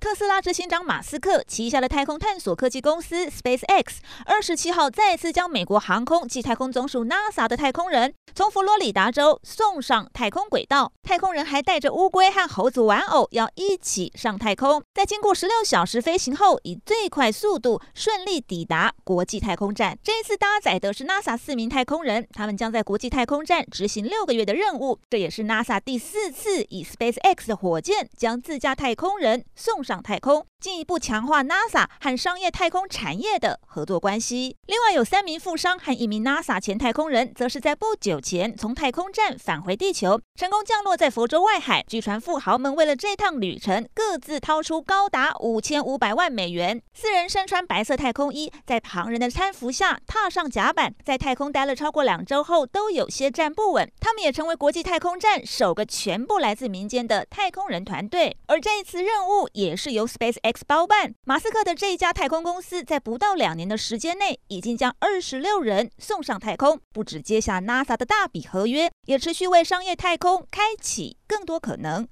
特斯拉执行长马斯克旗下的太空探索科技公司 SpaceX 二十七号再次将美国航空暨太空总署 NASA 的太空人从佛罗里达州送上太空轨道。太空人还带着乌龟和猴子玩偶，要一起上太空。在经过十六小时飞行后，以最快速度顺利抵达国际太空站。这一次搭载的是 NASA 四名太空人，他们将在国际太空站执行六个月的任务。这也是 NASA 第四次以 SpaceX 的火箭将自家太空人送上。上太空，进一步强化 NASA 和商业太空产业的合作关系。另外，有三名富商和一名 NASA 前太空人，则是在不久前从太空站返回地球，成功降落在佛州外海。据传，富豪们为了这趟旅程，各自掏出高达五千五百万美元。四人身穿白色太空衣，在旁人的搀扶下踏上甲板，在太空待了超过两周后，都有些站不稳。他们也成为国际太空站首个全部来自民间的太空人团队。而这一次任务也是由 Space X 包办。马斯克的这一家太空公司在不到两年的时间内，已经将二十六人送上太空，不止接下 NASA 的大笔合约，也持续为商业太空开启更多可能。